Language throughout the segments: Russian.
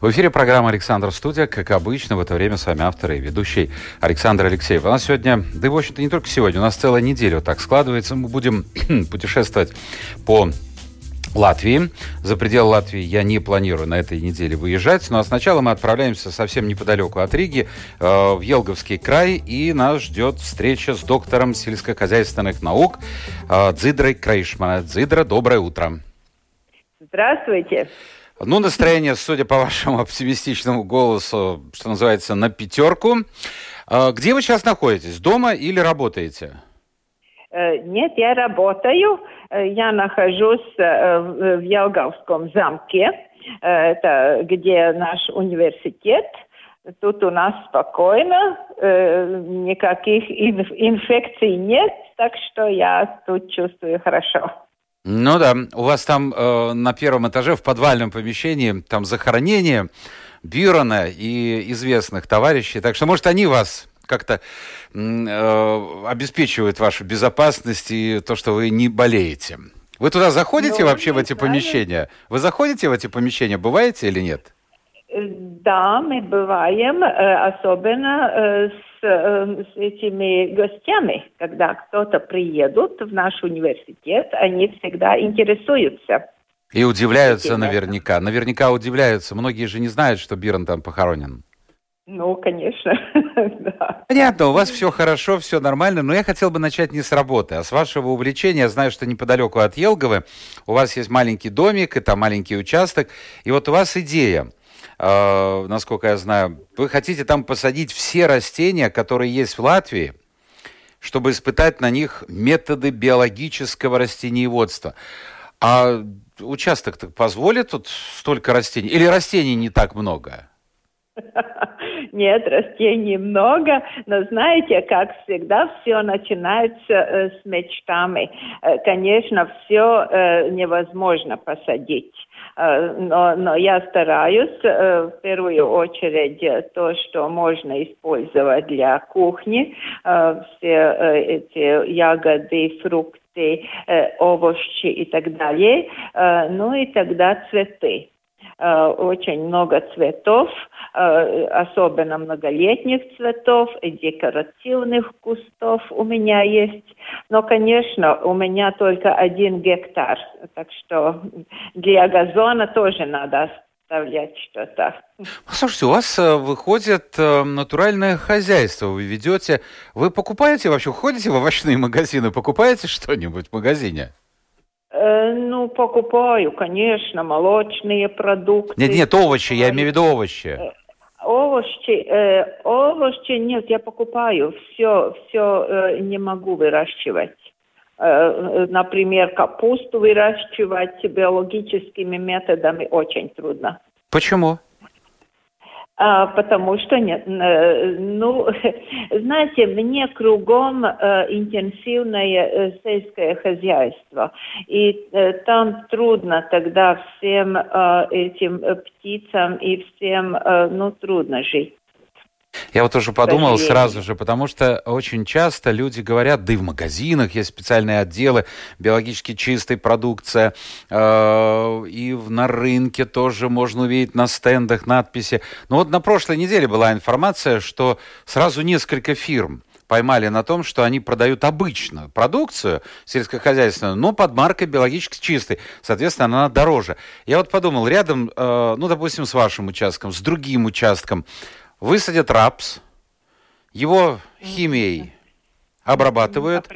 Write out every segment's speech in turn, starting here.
В эфире программа «Александр Студия». Как обычно, в это время с вами автор и ведущий Александр Алексеев. У нас сегодня, да и, в общем-то, не только сегодня, у нас целая неделя так складывается. Мы будем путешествовать по Латвии. За пределы Латвии я не планирую на этой неделе выезжать. Но сначала мы отправляемся совсем неподалеку от Риги, э, в Елговский край, и нас ждет встреча с доктором сельскохозяйственных наук э, Дзидрой Крейшмана. Дзидра, доброе утро. Здравствуйте. Ну, настроение, судя по вашему оптимистичному голосу, что называется, на пятерку. А, где вы сейчас находитесь? Дома или работаете? Э, нет, я работаю. Э, я нахожусь э, в Елгавском замке. Это где наш университет. Тут у нас спокойно, никаких инфекций нет, так что я тут чувствую хорошо. Ну да, у вас там э, на первом этаже в подвальном помещении там захоронение Бюрона и известных товарищей, так что, может, они вас как-то э, обеспечивают вашу безопасность и то, что вы не болеете. Вы туда заходите ну, вообще в эти знаю. помещения? Вы заходите в эти помещения, бываете или нет? Да, мы бываем, э, особенно э, с, э, с этими гостями. Когда кто-то приедут в наш университет, они всегда интересуются. И удивляются этим. наверняка. Наверняка удивляются. Многие же не знают, что Бирон там похоронен. Ну, конечно, да. Понятно, у вас все хорошо, все нормально, но я хотел бы начать не с работы, а с вашего увлечения. Я знаю, что неподалеку от Елговы у вас есть маленький домик, это маленький участок, и вот у вас идея – э, насколько я знаю, вы хотите там посадить все растения, которые есть в Латвии, чтобы испытать на них методы биологического растениеводства. А участок позволит тут столько растений? Или растений не так много? Нет, растений много, но знаете, как всегда, все начинается э, с мечтами. Э, конечно, все э, невозможно посадить. Э, но, но я стараюсь э, в первую очередь то, что можно использовать для кухни, э, все эти ягоды, фрукты, овощи и так далее, ну и тогда цветы. Э, очень много цветов, э, особенно многолетних цветов и декоративных кустов у меня есть. Но, конечно, у меня только один гектар, так что для газона тоже надо оставлять что-то. Слушайте, у вас э, выходит натуральное хозяйство, вы ведете, вы покупаете вообще, ходите в овощные магазины, покупаете что-нибудь в магазине? Э, ну, покупаю, конечно, молочные продукты. Нет, нет, овощи, я имею в виду овощи. Э, овощи, э, овощи нет, я покупаю. Все, все э, не могу выращивать. Э, например, капусту выращивать биологическими методами очень трудно. Почему? А, потому что нет, э, ну, знаете, мне кругом э, интенсивное э, сельское хозяйство, и там трудно тогда всем этим птицам и всем, ну, трудно жить. Я вот уже подумал сразу же, потому что очень часто люди говорят, да и в магазинах есть специальные отделы биологически чистой продукции, э, и на рынке тоже можно увидеть на стендах надписи. Но вот на прошлой неделе была информация, что сразу несколько фирм поймали на том, что они продают обычную продукцию сельскохозяйственную, но под маркой биологически чистой. Соответственно, она дороже. Я вот подумал, рядом, э, ну, допустим, с вашим участком, с другим участком, высадят рапс, его химией обрабатывают.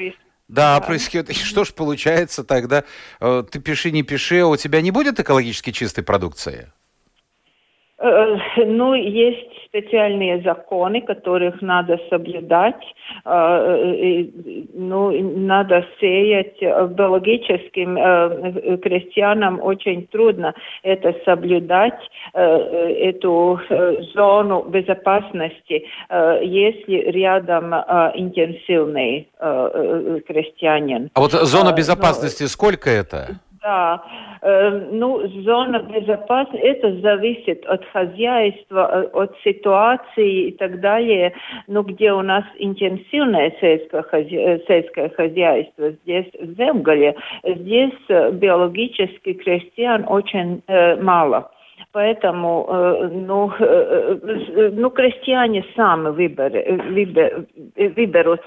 Да, опрыскивают. И что ж получается тогда? Э, ты пиши, не пиши, у тебя не будет экологически чистой продукции? Э, ну, есть специальные законы, которых надо соблюдать. Ну, надо сеять биологическим крестьянам очень трудно это соблюдать, эту зону безопасности, если рядом интенсивный крестьянин. А вот зона безопасности, Но... сколько это? Да, э, ну, зона безопасности, это зависит от хозяйства, э, от ситуации и так далее. Ну, где у нас интенсивное сельское, хозя... сельское хозяйство, здесь в Земгале, здесь э, биологически крестьян очень э, мало. Поэтому э, ну, э, э, ну, крестьяне сами выбор, выбер, выберут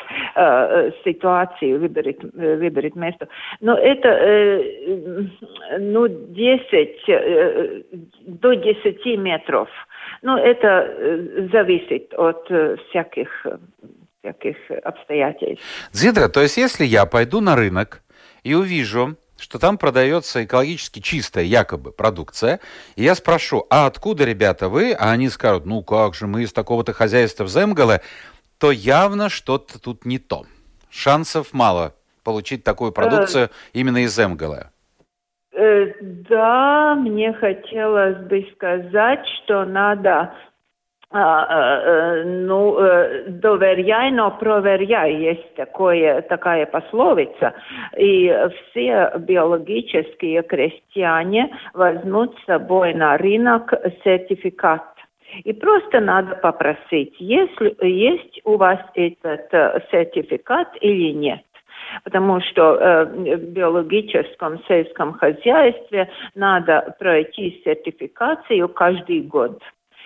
ситуацию, выберут, выберут место. Но это ну, 10 до 10 метров. Ну, это зависит от всяких, всяких обстоятельств. Зидра, то есть если я пойду на рынок и увижу что там продается экологически чистая якобы продукция. И я спрошу, а откуда, ребята, вы? А они скажут, ну как же, мы из такого-то хозяйства в Земгале, то явно что-то тут не то. Шансов мало получить такую продукцию именно из Земгала. Э, да, мне хотелось бы сказать, что надо ну, доверяй, но проверяй, есть такое, такая пословица. И все биологические крестьяне возьмут с собой на рынок сертификат. И просто надо попросить, если есть у вас этот сертификат или нет потому что э, в биологическом сельском хозяйстве надо пройти сертификацию каждый год.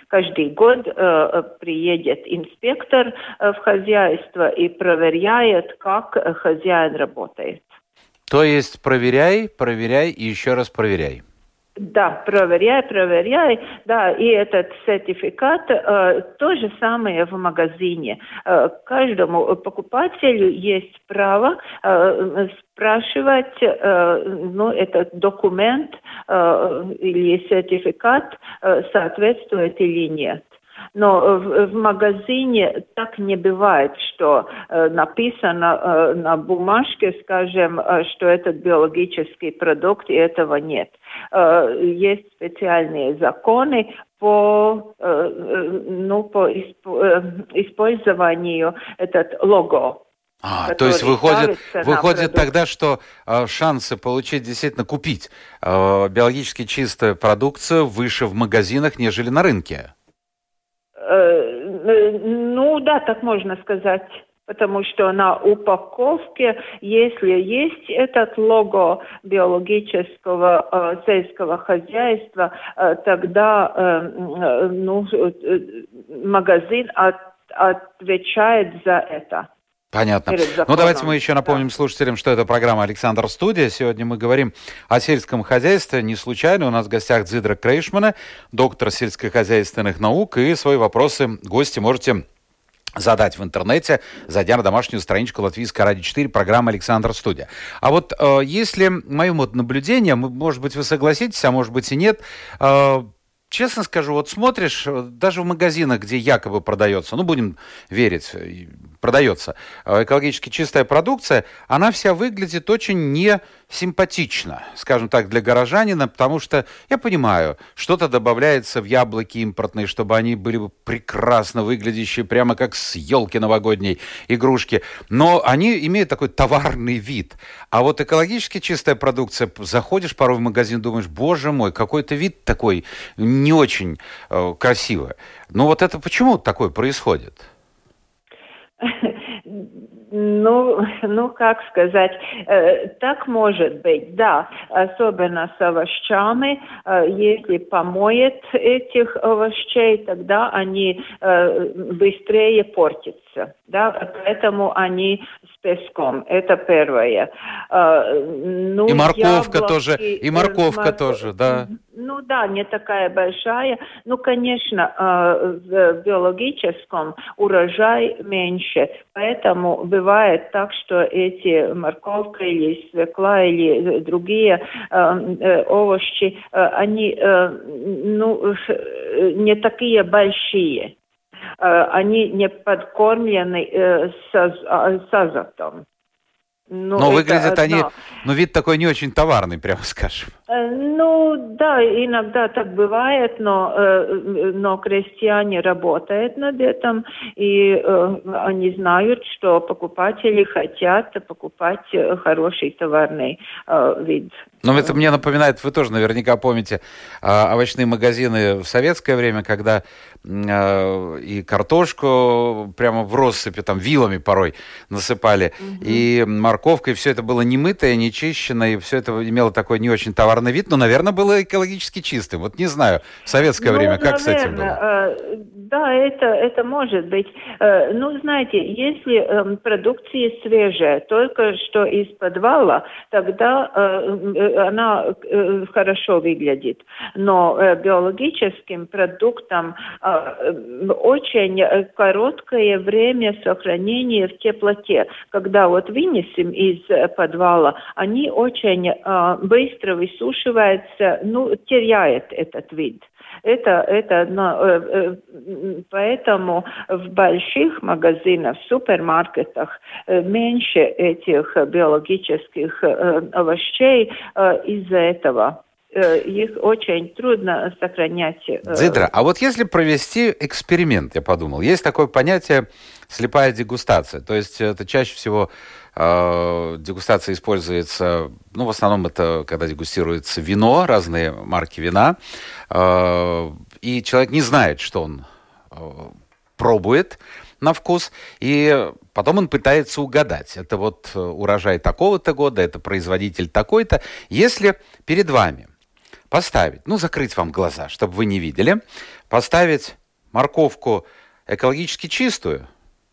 Каждый год э, приедет инспектор э, в хозяйство и проверяет, как хозяин работает. То есть проверяй, проверяй и еще раз проверяй. Да, проверяй, проверяй. Да, и этот сертификат э, то же самое в магазине. Э, каждому покупателю есть право э, спрашивать, э, ну, этот документ э, или сертификат э, соответствует или нет. Но в, в магазине так не бывает, что э, написано э, на бумажке, скажем, э, что это биологический продукт, и этого нет. Э, есть специальные законы по, э, э ну, по исп, э, использованию этот лого. А, то есть выходит, выходит тогда, что э, шансы получить действительно купить э, биологически чистую продукцию выше в магазинах, нежели на рынке? Э, ну да, так можно сказать. Потому что на упаковке, если есть этот лого биологического э, сельского хозяйства, э, тогда э, э ну, э, магазин от, отвечает за это. Понятно. Ну, давайте мы еще напомним да. слушателям, что это программа «Александр Студия». Сегодня мы говорим о сельском хозяйстве. Не случайно у нас в гостях Дзидра Крейшмана, доктор сельскохозяйственных наук. И свои вопросы гости можете задать в интернете, зайдя на домашнюю страничку Латвийской радио 4, программа «Александр Студия». А вот э, если моим вот наблюдением, может быть, вы согласитесь, а может быть и нет, э, честно скажу, вот смотришь, э, даже в магазинах, где якобы продается, ну, будем верить, э, продается э, экологически чистая продукция, она вся выглядит очень не симпатично, скажем так, для горожанина, потому что, я понимаю, что-то добавляется в яблоки импортные, чтобы они были бы прекрасно выглядящие, прямо как с елки новогодней игрушки, но они имеют такой товарный вид. А вот экологически чистая продукция, заходишь порой в магазин, думаешь, боже мой, какой-то вид такой не очень э, красивый. Ну вот это почему такое происходит? Ну, ну, как сказать, э, так может быть, да, особенно с овощами. Э, если помоет этих овощей, тогда они э, быстрее портятся, да, поэтому они песком. Это первое. Ну, и морковка яблоки, тоже, и морковка морков... тоже, да. Ну да, не такая большая. Ну, конечно, в биологическом урожай меньше, поэтому бывает так, что эти морковка или свекла или другие э, овощи, они ну, не такие большие. Они не подкормлены с, с азотом. Ну, Но выглядят одно. они, ну, вид такой не очень товарный, прямо скажем. Э, ну, да, иногда так бывает, но, э, но крестьяне работают над этим, и э, они знают, что покупатели хотят покупать хороший товарный вид. Ну, это мне напоминает, вы тоже наверняка помните овощные магазины в советское время, когда и картошку прямо в россыпи, там, вилами порой насыпали, угу. и морковка, и все это было не мытое, не чищено, и все это имело такой не очень товарный вид, но, наверное, было экологически чистым. Вот не знаю, в советское ну, время как наверное, с этим было? Э, да, это, это может быть. Э, ну, знаете, если эм, продукция свежая, только что из подвала, тогда э, она хорошо выглядит. Но биологическим продуктам очень короткое время сохранения в теплоте. Когда вот вынесем из подвала, они очень быстро высушиваются, ну, теряет этот вид. Это, это, э, э, поэтому в больших магазинах, в супермаркетах э, меньше этих биологических овощей из-за этого их очень трудно сохранять. Дзидра, а вот если провести эксперимент, я подумал, есть такое понятие слепая дегустация, то есть это чаще всего э, дегустация используется, ну, в основном это когда дегустируется вино, разные марки вина, Э, и человек не знает, что он э, пробует на вкус, и потом он пытается угадать. Это вот э, урожай такого-то года, это производитель такой-то. Если перед вами поставить, ну, закрыть вам глаза, чтобы вы не видели, поставить морковку экологически чистую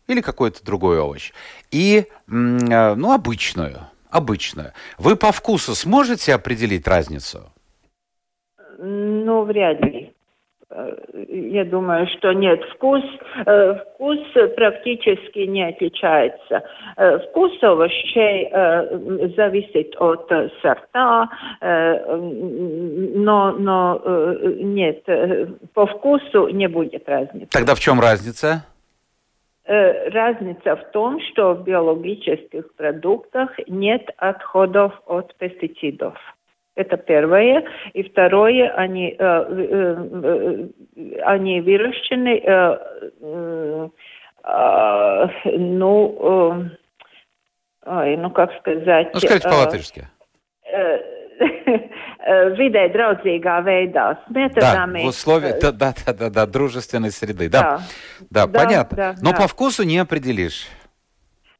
или какой-то другой овощ, и, ну, обычную, обычную, вы по вкусу сможете определить разницу? Ну, вряд ли. Э, я думаю, что нет. Вкус, э, вкус практически не отличается. Э, вкус овощей зависит от сорта, но, но нет, по вкусу не будет разницы. Тогда в чем разница? Разница в том, что в биологических продуктах нет отходов от пестицидов. Это первое. И второе, они, э, э, э, они выращены, э, э, ну, э, ну, как сказать... Ну, скажите по-латышски. vidē draudzīgā veidā, с методами... Да, в условиях, да, да, да, да, дружественной среды, да. Да, да, да понятно. Да, Но да. по вкусу не определишь.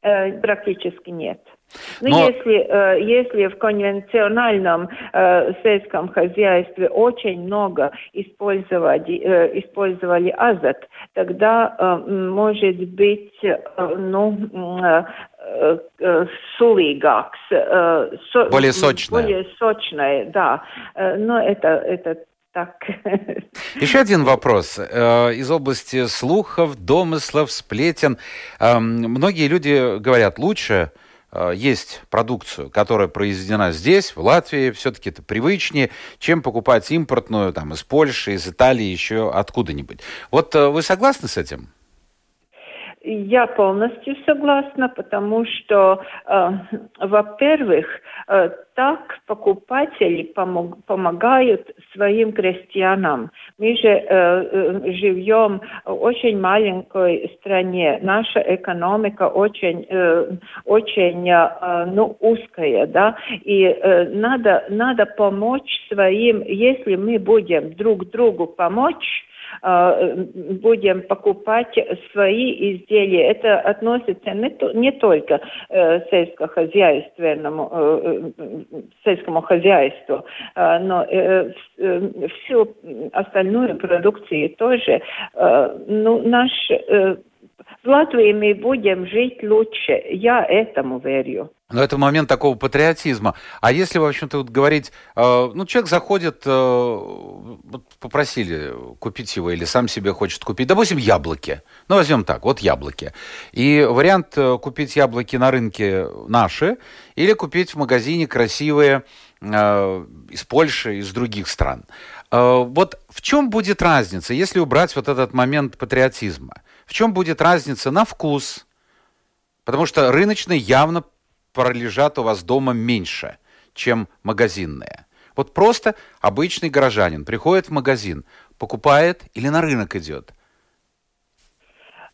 Практически нет. Ну, Но... если, э, если в конвенциональном э, сельском хозяйстве очень много использовали, э, использовали азот, тогда э, может быть, ну, со, более сочное. Более сочное, да. Но это, это так. Еще один вопрос из области слухов, домыслов, сплетен. Эм, многие люди говорят, лучше есть продукцию, которая произведена здесь, в Латвии, все-таки это привычнее, чем покупать импортную там, из Польши, из Италии, еще откуда-нибудь. Вот э, вы согласны с этим? Я полностью согласна, потому что, э, во-первых, э, так покупатели помог, помогают своим крестьянам. Мы же э, э, живем в очень маленькой стране. Наша экономика очень, э, очень э, ну, узкая, да, и э, надо, надо помочь своим, если мы будем друг другу помочь, будем покупать свои изделия. Это относится не, не только э, сельскохозяйственному, э, сельскому хозяйству, но всю остальную продукцию тоже. Ну, наш в Латвии мы будем жить лучше. Я этому верю. Но это момент такого патриотизма. А если, в общем-то, вот говорить, э, ну, человек заходит, э, вот попросили купить его или сам себе хочет купить, допустим, яблоки. Ну, возьмем так, вот яблоки. И вариант э, купить яблоки на рынке наши или купить в магазине красивые э, из Польши, из других стран. Вот в чем будет разница, если убрать вот этот момент патриотизма? В чем будет разница на вкус? Потому что рыночные явно пролежат у вас дома меньше, чем магазинные. Вот просто обычный горожанин приходит в магазин, покупает или на рынок идет –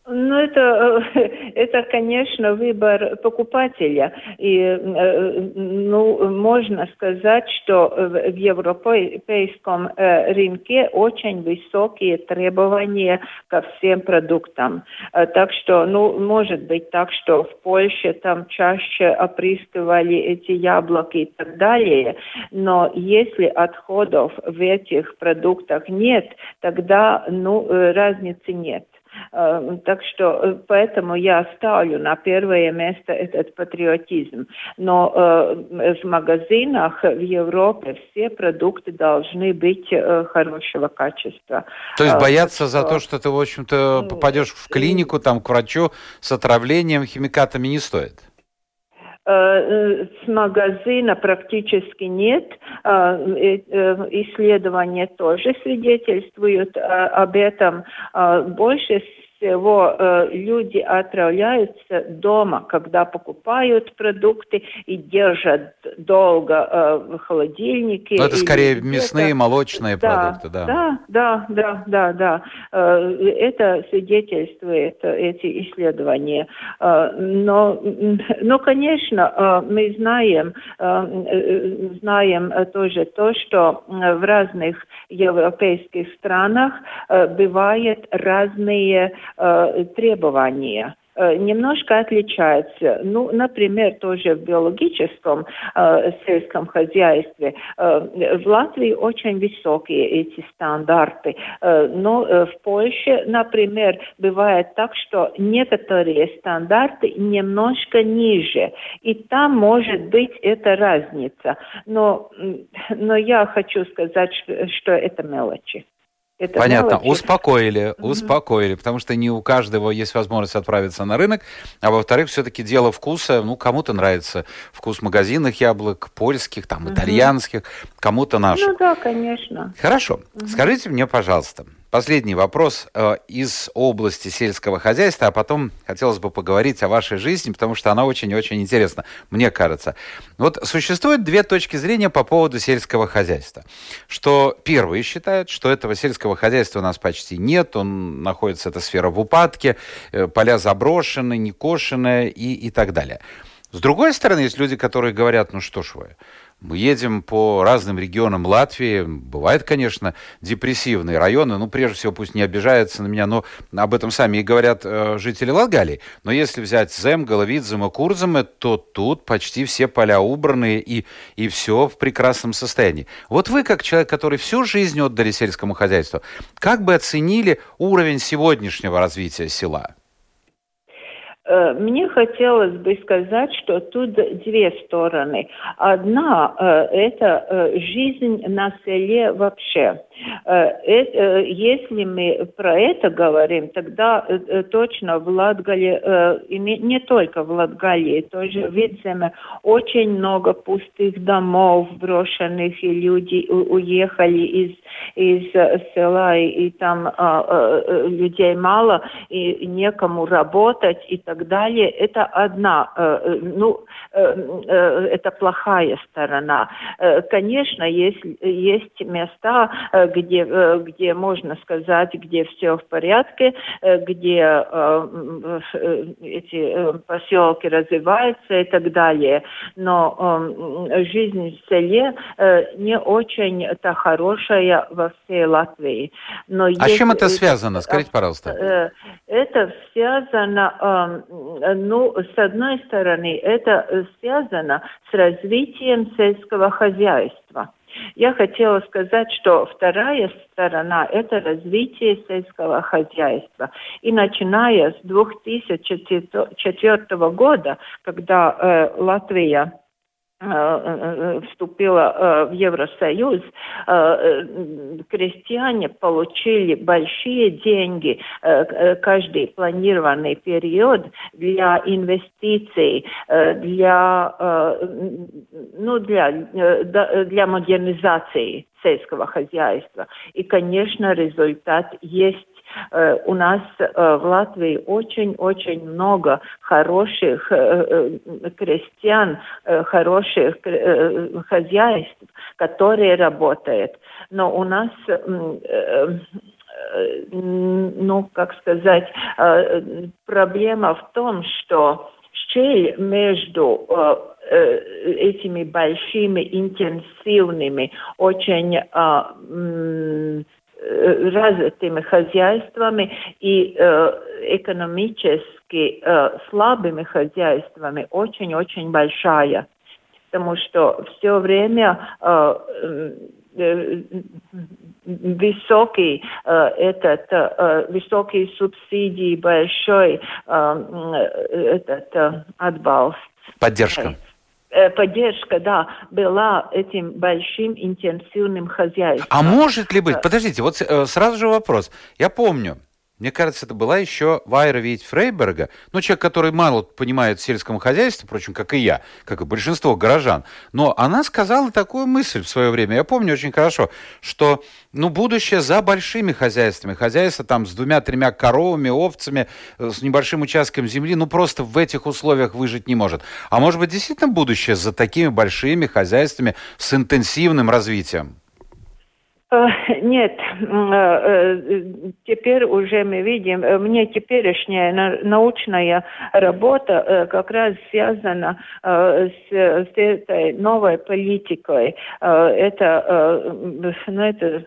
ну, это, это, конечно, выбор покупателя. И, э, ну, можно сказать, что в европейском э, рынке очень высокие требования ко всем продуктам. Э, так что, ну, может быть так, что в Польше там чаще опрыскивали эти яблоки и так далее. Но если отходов в этих продуктах нет, тогда, ну, разницы нет. Э, так что э, поэтому я ставлю на первое место этот патриотизм. Но э, в магазинах в Европе все продукты должны быть хорошего качества. То есть бояться за то, что ты, в общем-то, попадешь в клинику, там, к врачу с отравлением химикатами не стоит? С магазина практически нет. Исследования тоже свидетельствуют об этом. Больше всего э, люди отравляются дома, когда покупают продукты и держат долго э, в холодильнике. Но это скорее мясные, молочные да, продукты, да. Да, да, да, да, да. Э, это свидетельствует эти исследования. Э, но, но, конечно, э, мы знаем, э, э, знаем тоже то, что в разных европейских странах э, бывают разные э, требования э, немножко отличаются. Ну, например, тоже в биологическом э, сельском хозяйстве э, в Латвии очень высокие эти стандарты, э, но э, в Польше, например, бывает так, что некоторые стандарты немножко ниже, и там может быть эта разница. Но, но я хочу сказать, что это мелочи. Это Понятно, мелочи. успокоили, угу. успокоили, потому что не у каждого есть возможность отправиться на рынок, а во-вторых, все-таки дело вкуса, ну, кому-то нравится вкус магазинных яблок, польских, там, угу. итальянских, кому-то наших. Ну да, конечно. Хорошо, угу. скажите мне, пожалуйста, Последний вопрос э, из области сельского хозяйства, а потом хотелось бы поговорить о вашей жизни, потому что она очень-очень интересна, мне кажется. Вот существует две точки зрения по поводу сельского хозяйства. Что первые считают, что этого сельского хозяйства у нас почти нет, он находится, эта сфера в упадке, э, поля заброшены, некошенные и, и так далее. С другой стороны, есть люди, которые говорят, ну что ж вы, мы едем по разным регионам Латвии. Бывают, конечно, депрессивные районы. Ну, прежде всего, пусть не обижаются на меня, но об этом сами и говорят э, жители Латгалии. Но если взять Земгала, Видзема, Курзема, то тут почти все поля убраны и, и все в прекрасном состоянии. Вот вы, как человек, который всю жизнь отдали сельскому хозяйству, как бы оценили уровень сегодняшнего развития села? Э, мне хотелось бы сказать, что тут две стороны. Одна э, – это э, жизнь на селе вообще. Если мы про это говорим, тогда точно в Латгале, не только в Латгале, тоже в Видземе очень много пустых домов брошенных, и люди уехали из, из села, и, там людей мало, и некому работать, и так так далее, это одна, э, э, ну, э, это плохая сторона. Конечно, есть, есть места, где, где можно сказать, где все в порядке, где эти поселки развиваются и так далее. Но жизнь в селе не очень-то хорошая во всей Латвии. Но а есть, чем это связано? Скажите, пожалуйста. Это связано ну, с одной стороны, это связано с развитием сельского хозяйства. Я хотела сказать, что вторая сторона – это развитие сельского хозяйства. И начиная с 2004 года, когда э, Латвия вступила в Евросоюз, крестьяне получили большие деньги каждый планированный период для инвестиций, для, ну, для, для модернизации сельского хозяйства. И, конечно, результат есть Э, у нас э, в Латвии очень-очень много хороших э, крестьян, хороших хозяйств, которые работают. Но у нас ну, как сказать, проблема в том, что щель между этими большими, интенсивными, очень Развитыми хозяйствами и э, экономически э, слабыми хозяйствами очень-очень большая. Потому что все время высокий этот высокие субсидии большой этот отбалст поддержка поддержка, да, была этим большим интенсивным хозяйством. А может ли быть, э. подождите, вот э, сразу же вопрос. Я помню, мне кажется, это была еще Вайра Вейт Фрейберга, ну, человек, который мало понимает в сельском хозяйстве, впрочем, как и я, как и большинство горожан. Но она сказала такую мысль в свое время, я помню очень хорошо, что, ну, будущее за большими хозяйствами. Хозяйство там с двумя-тремя коровами, овцами, э, с небольшим участком земли, ну, просто в этих условиях выжить не может. А может быть, действительно будущее за такими большими хозяйствами с интенсивным развитием? Э, нет, э, э, теперь уже мы видим, мне теперешняя научная работа как раз связана с, с этой новой политикой. Это, ну, это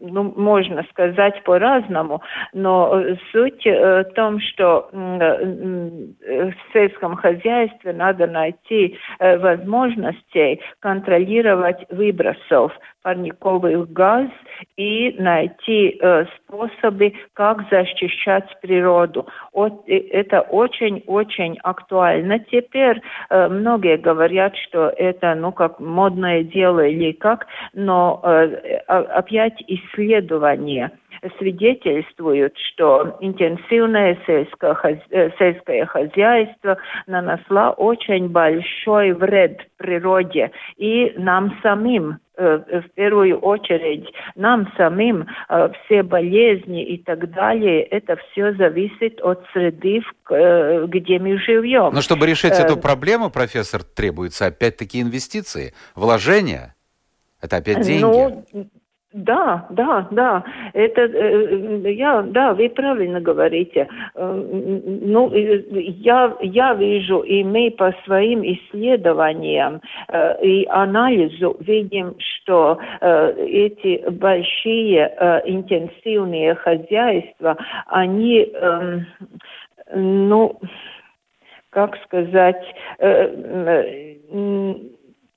ну, можно сказать по-разному, но суть в том, что в сельском хозяйстве надо найти возможности контролировать выбросов парниковых газ и найти э, способы, как защищать природу. Вот, э, это очень-очень актуально. Теперь э, многие говорят, что это ну как модное дело или как, но э, опять исследования свидетельствуют, что интенсивное сельское, э, сельское хозяйство нанесло очень большой вред природе и нам самим в первую очередь нам самим э, все болезни и так далее, это все зависит от среды, э, где мы живем. Но чтобы решить эту проблему, профессор, требуется опять-таки инвестиции, вложения. Это опять ну, деньги. Ну, да, да, да. Это э, я, да, вы правильно говорите. Э, ну, я, я вижу, и мы по своим исследованиям э, и анализу видим, что эти большие интенсивные хозяйства, они, эм, ну, как сказать,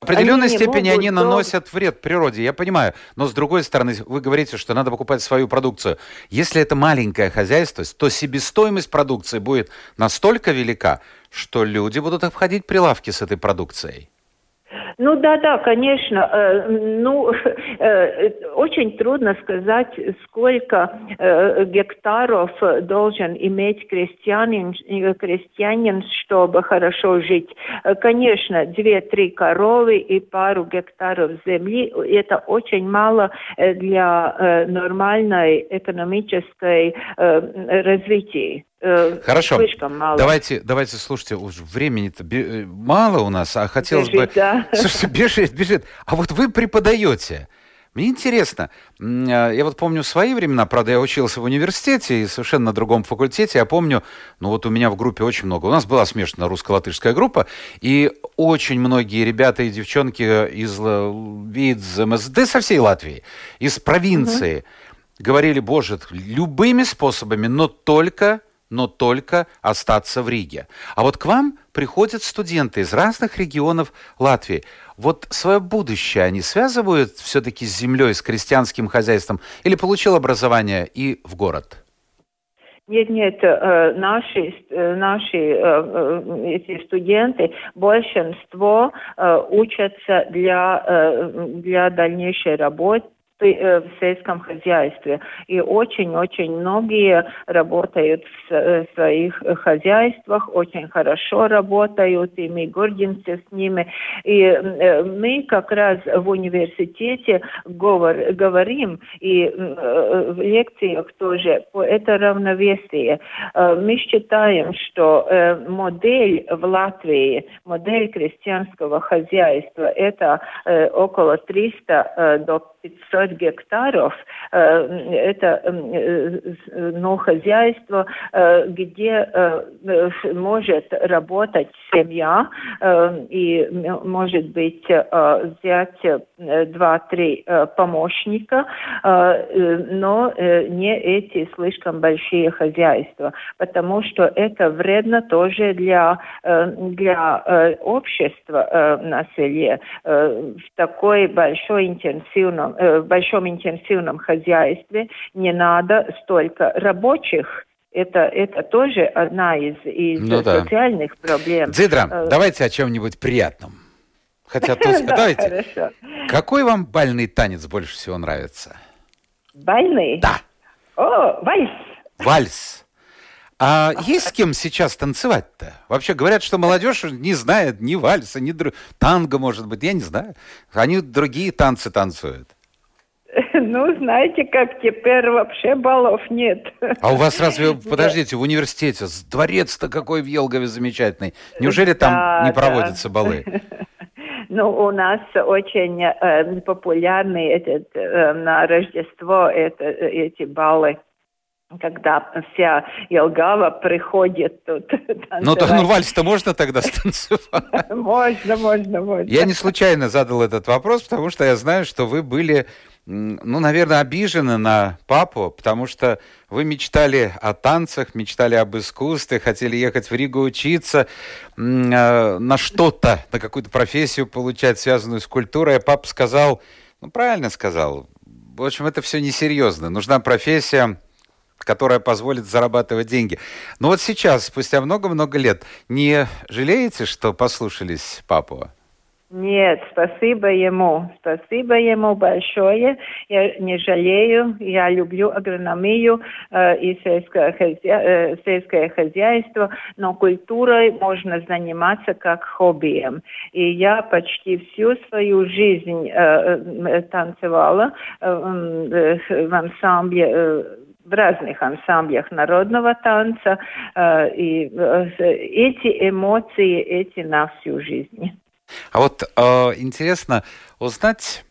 определенной они степени они наносят вред природе, я понимаю. Но с другой стороны, вы говорите, что надо покупать свою продукцию. Если это маленькое хозяйство, то себестоимость продукции будет настолько велика, что люди будут обходить прилавки с этой продукцией. Ну да, да, конечно. Э, ну, э, очень трудно сказать, сколько э, гектаров должен иметь крестьянин, крестьянин, чтобы хорошо жить. Конечно, две-три коровы и пару гектаров земли – это очень мало для нормальной экономической развития. Хорошо. Слишком мало. Давайте, давайте, слушайте, уже времени-то мало у нас, а хотелось бежит, бы... Да. Слушайте, бежит, бежит. А вот вы преподаете. Мне интересно, а, я вот помню свои времена, правда, я учился в университете и совершенно на другом факультете, я помню, ну вот у меня в группе очень много, у нас была смешанная русско-латышская группа, и очень многие ребята и девчонки из ВИДЗ, да со всей Латвии, из провинции, угу. говорили, боже, любыми способами, но только но только остаться в Риге. А вот к вам приходят студенты из разных регионов Латвии. Вот свое будущее они связывают все-таки с землей, с крестьянским хозяйством или получил образование и в город? Нет, нет, наши, наши эти студенты, большинство учатся для, для дальнейшей работы Э, в сельском хозяйстве. И очень-очень многие работают в своих хозяйствах, очень хорошо работают, и мы гордимся с ними. И э, мы как раз в университете говор, говорим, и э, в лекциях тоже, по это равновесие. Мы считаем, что модель в Латвии, модель крестьянского хозяйства, это около 300 до 500 гектаров э, это э, ну, хозяйство, э, где может работать семья и может быть взять два-три помощника, но не эти слишком большие хозяйства, потому что это вредно тоже для, для общества на селе в такой большой интенсивном в большом интенсивном хозяйстве не надо столько рабочих. Это, это тоже одна из, из ну, да. социальных проблем. Дзидра, э, давайте о чем-нибудь приятном. Хотя тут, давайте. Какой вам бальный танец больше всего нравится? Бальный? Да. О, вальс. Вальс. А есть с кем сейчас танцевать-то? Вообще говорят, что молодежь не знает ни вальса, ни др... танго, может быть, я не знаю. Они другие танцы танцуют. Ну, знаете, как теперь вообще баллов нет. А у вас разве, подождите, в университете дворец-то какой в Елгове замечательный. Неужели там да, не проводятся да. балы? Ну, у нас очень э, популярный этот, э, на Рождество это, эти баллы когда вся Елгава приходит тут Ну, то, ну вальс-то можно тогда станцевать? Можно, можно, можно. Я не случайно задал этот вопрос, потому что я знаю, что вы были ну, наверное, обижены на папу, потому что вы мечтали о танцах, мечтали об искусстве, хотели ехать в Ригу учиться, э, на что-то, на какую-то профессию получать, связанную с культурой. А папа сказал, ну, правильно сказал, в общем, это все несерьезно. Нужна профессия, которая позволит зарабатывать деньги. Но вот сейчас, спустя много-много лет, не жалеете, что послушались папу? Нет, спасибо ему. Спасибо ему большое. Я не жалею. Я люблю агрономию э, и сельское, хозя... э, сельское хозяйство, но культурой можно заниматься как хоббием. И я почти всю свою жизнь э, э, танцевала э, э, в ансамбле э, в разных ансамблях народного танца. Э, и э, эти эмоции, эти на всю жизнь. А вот э, интересно узнать,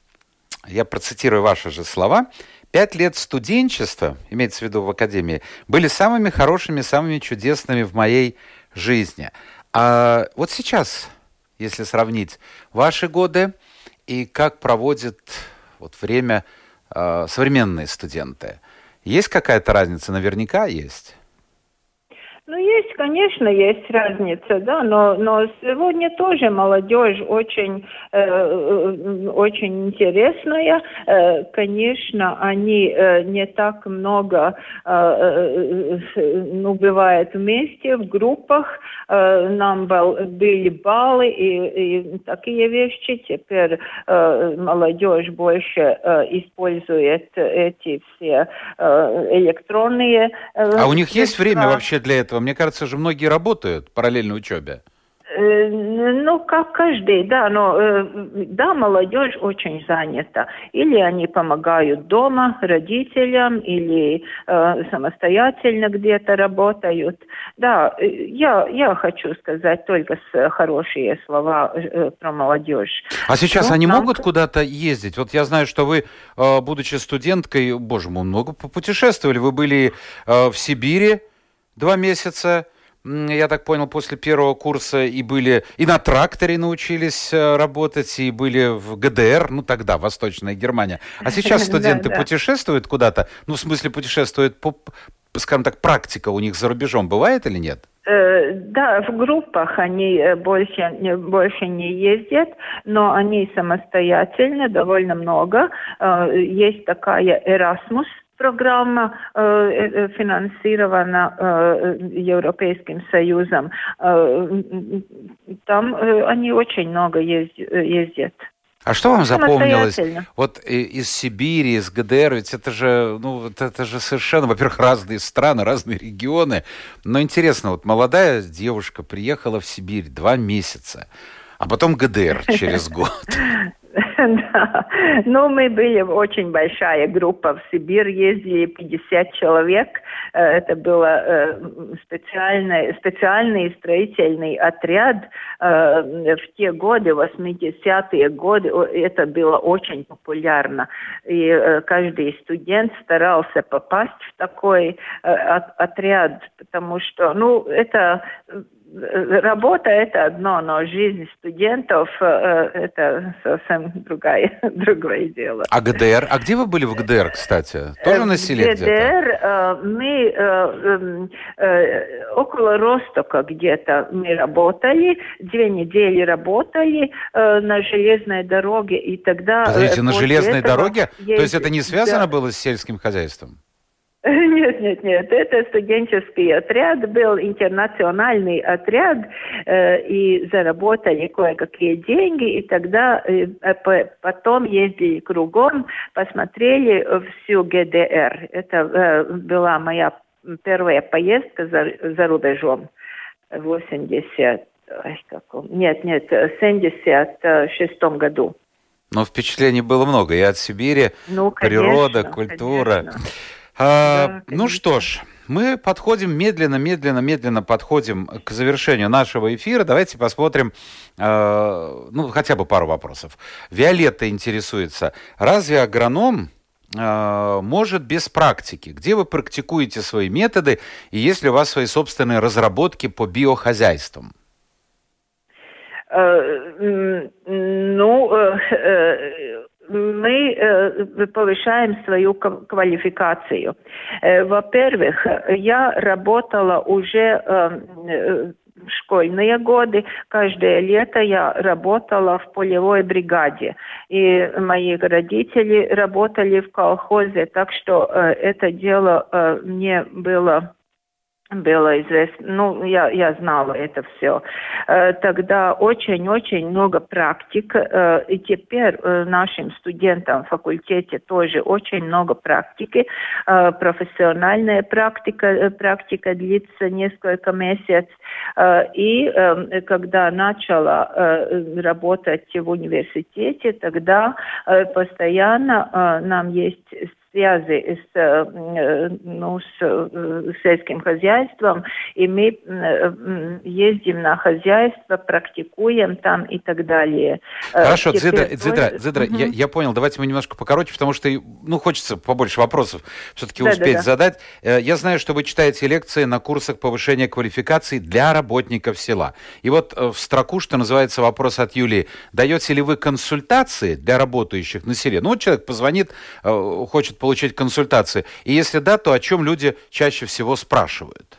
я процитирую ваши же слова, Пять лет студенчества, имеется в виду в академии, были самыми хорошими, самыми чудесными в моей жизни. А вот сейчас, если сравнить ваши годы и как проводят вот время э, современные студенты, есть какая-то разница? Наверняка есть. Ну, есть, конечно, есть разница, да, но, но сегодня тоже молодежь очень, э, э, очень интересная. Э, конечно, они э, не так много, э, э, ну, бывает вместе, в группах. Э, нам был, были баллы и, и такие вещи. Теперь э, молодежь больше э, использует эти все э, электронные... Э, а у них есть время вообще для этого? Этого? Мне кажется, же многие работают параллельно учебе. Э, ну, как каждый, да, но э, да, молодежь очень занята. Или они помогают дома родителям, или э, самостоятельно где-то работают. Да, э, я, я хочу сказать только хорошие слова про молодежь. А сейчас ну, они там... могут куда-то ездить? Вот я знаю, что вы, будучи студенткой, боже мой, много попутешествовали. Вы были в Сибири, два месяца, я так понял, после первого курса и были и на тракторе научились э, работать, и были в ГДР, ну тогда Восточная Германия. А сейчас студенты путешествуют куда-то, ну в смысле путешествуют по, скажем так, практика у них за рубежом бывает или нет? Э, да, в группах они э, больше, больше не ездят, но они самостоятельно довольно много. Есть такая Erasmus программа э, финансирована э, Европейским Союзом. Э, там э, они очень много ездят. А что вам запомнилось? Вот из Сибири, из ГДР, ведь это же, ну, это же совершенно, во-первых, разные страны, разные регионы. Но интересно, вот молодая девушка приехала в Сибирь два месяца, а потом ГДР через год. Да. Ну, мы были очень большая группа в Сибирь, ездили 50 человек. Э, это был э, специальный, специальный строительный отряд. Э, в те годы, 80-е годы, это было очень популярно. И каждый студент старался попасть в такой отряд, потому что, ну, это работа это одно, но жизнь студентов э, это совсем другая, другое дело. А ГДР? А где вы были в ГДР, кстати? Тоже на селе ГДР э, мы э, около Ростока где-то мы работали, две недели работали на железной дороге, и тогда... Подождите, на железной дороге? Есть... То есть это не связано да. было с сельским хозяйством? Нет, нет, нет. Это студенческий отряд был, интернациональный отряд, э, и заработали кое-какие деньги, и тогда э, потом ездили кругом, посмотрели всю ГДР. Это э, была моя первая поездка за, за рубежом. 80, каком, нет, нет, в 76 году. Но впечатлений было много. И от Сибири, ну, конечно, природа, культура. Конечно. А, да, ну что ж, мы подходим медленно, медленно, медленно подходим к завершению нашего эфира. Давайте посмотрим, э, ну, хотя бы пару вопросов. Виолетта интересуется, разве агроном э, может без практики? Где вы практикуете свои методы и есть ли у вас свои собственные разработки по биохозяйствам? Э, ну, мы э, повышаем свою квалификацию. Э, во-первых, я работала уже э, в школьные годы. Каждое лето я работала в полевой бригаде. И мои родители работали в колхозе, так что это дело мне было было известно, ну, я, я знала это все. Э, тогда очень-очень много практик, э, и теперь э, нашим студентам в факультете тоже очень много практики. Профессиональная практика, практика длится несколько месяцев. И когда начала работать в университете, тогда постоянно нам есть связи с, э, ну, с э, сельским хозяйством, и мы э, ездим на хозяйство, практикуем там и так далее. Хорошо, Теперь Дзидра, Дзидра, Дзидра угу. я, я понял, давайте мы немножко покороче, потому что, ну, хочется побольше вопросов все-таки да, успеть да, да. задать. Я знаю, что вы читаете лекции на курсах повышения квалификации для работников села. И вот в строку, что называется, вопрос от Юлии. Даете ли вы консультации для работающих на селе? Ну, вот человек позвонит, хочет получить консультации? И если да, то о чем люди чаще всего спрашивают?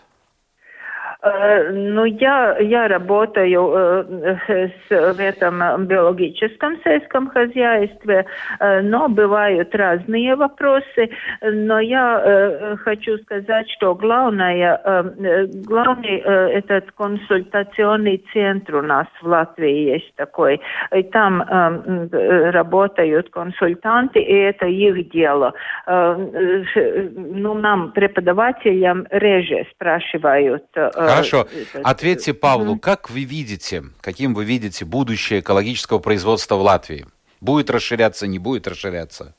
Э, ну, я, я работаю э, с, в этом биологическом сельском хозяйстве, э, но бывают разные вопросы. Но я хочу сказать, что главное, главный этот консультационный центр у нас в Латвии есть такой. И там работают консультанты, и это их дело. Ну, нам, преподавателям, реже спрашивают Хорошо. Ответьте Павлу, как вы видите, каким вы видите будущее экологического производства в Латвии? Будет расширяться, не будет расширяться?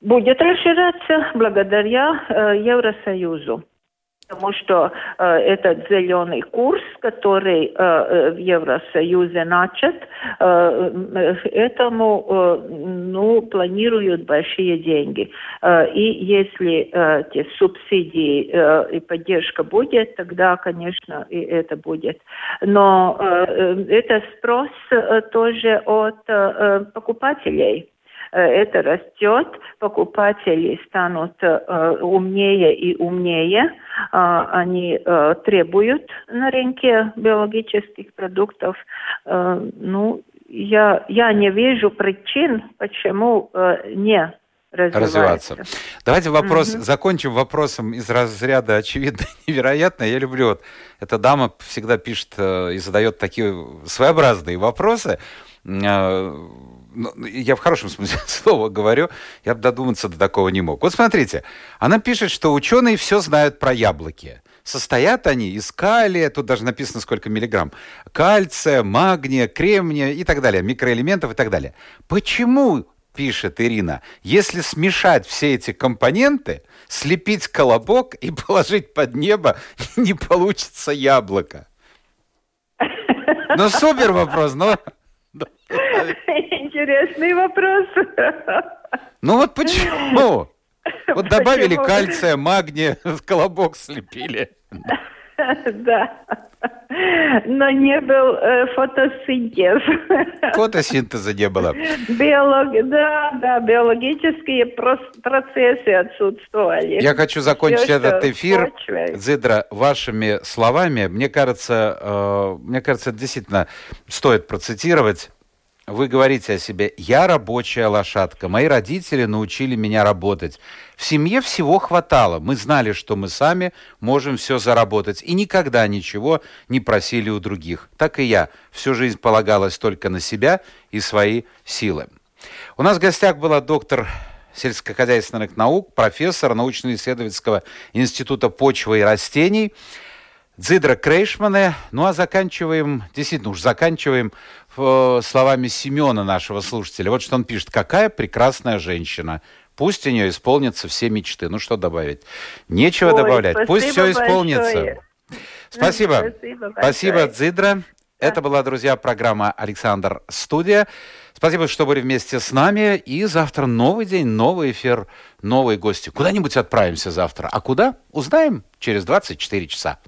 Будет расширяться благодаря э, Евросоюзу потому что э, этот зеленый курс, который э, э, в Евросоюзе начат, э, этому э, ну, планируют большие деньги. Э, и если э, те субсидии э, и поддержка будет, тогда, конечно, и это будет. Но э, э это спрос э, тоже от э, покупателей. Э, это растет, покупатели станут э, умнее и умнее, а, они э, требуют на рынке биологических продуктов. Ну, я, я не вижу причин, почему не развиваться. Давайте вопрос, угу. закончим вопросом из разряда очевидно невероятно. Я люблю, вот эта дама всегда пишет э, и задает такие своеобразные вопросы. Ну, я в хорошем смысле слова говорю, я бы додуматься до такого не мог. Вот смотрите, она пишет, что ученые все знают про яблоки. Состоят они из калия, тут даже написано сколько миллиграмм, кальция, магния, кремния и так далее, микроэлементов и так далее. Почему пишет Ирина, если смешать все эти компоненты, слепить колобок и положить под небо, не получится яблоко. Ну, супер вопрос, но... Интересный вопрос. Ну вот почему? Вот добавили кальция, магния, колобок слепили. Да. Но не был э, фотосинтез. Фотосинтеза не было. Биолог... Да, да, биологические процессы отсутствовали. Я хочу закончить Все, этот эфир, Зидра, вашими словами. Мне кажется, э, мне кажется, действительно стоит процитировать вы говорите о себе «я рабочая лошадка», «мои родители научили меня работать». В семье всего хватало, мы знали, что мы сами можем все заработать, и никогда ничего не просили у других. Так и я всю жизнь полагалась только на себя и свои силы. У нас в гостях была доктор сельскохозяйственных наук, профессор научно-исследовательского института почвы и растений – Дзидра Крейшмане. Ну а заканчиваем, действительно уж заканчиваем словами Семена, нашего слушателя. Вот что он пишет. Какая прекрасная женщина. Пусть у нее исполнятся все мечты. Ну что добавить? Нечего Ой, добавлять. Пусть все исполнится. Большое. Спасибо. Спасибо, спасибо Дзидра. Это была, друзья, программа «Александр Студия». Спасибо, что были вместе с нами. И завтра новый день, новый эфир, новые гости. Куда-нибудь отправимся завтра. А куда? Узнаем через 24 часа.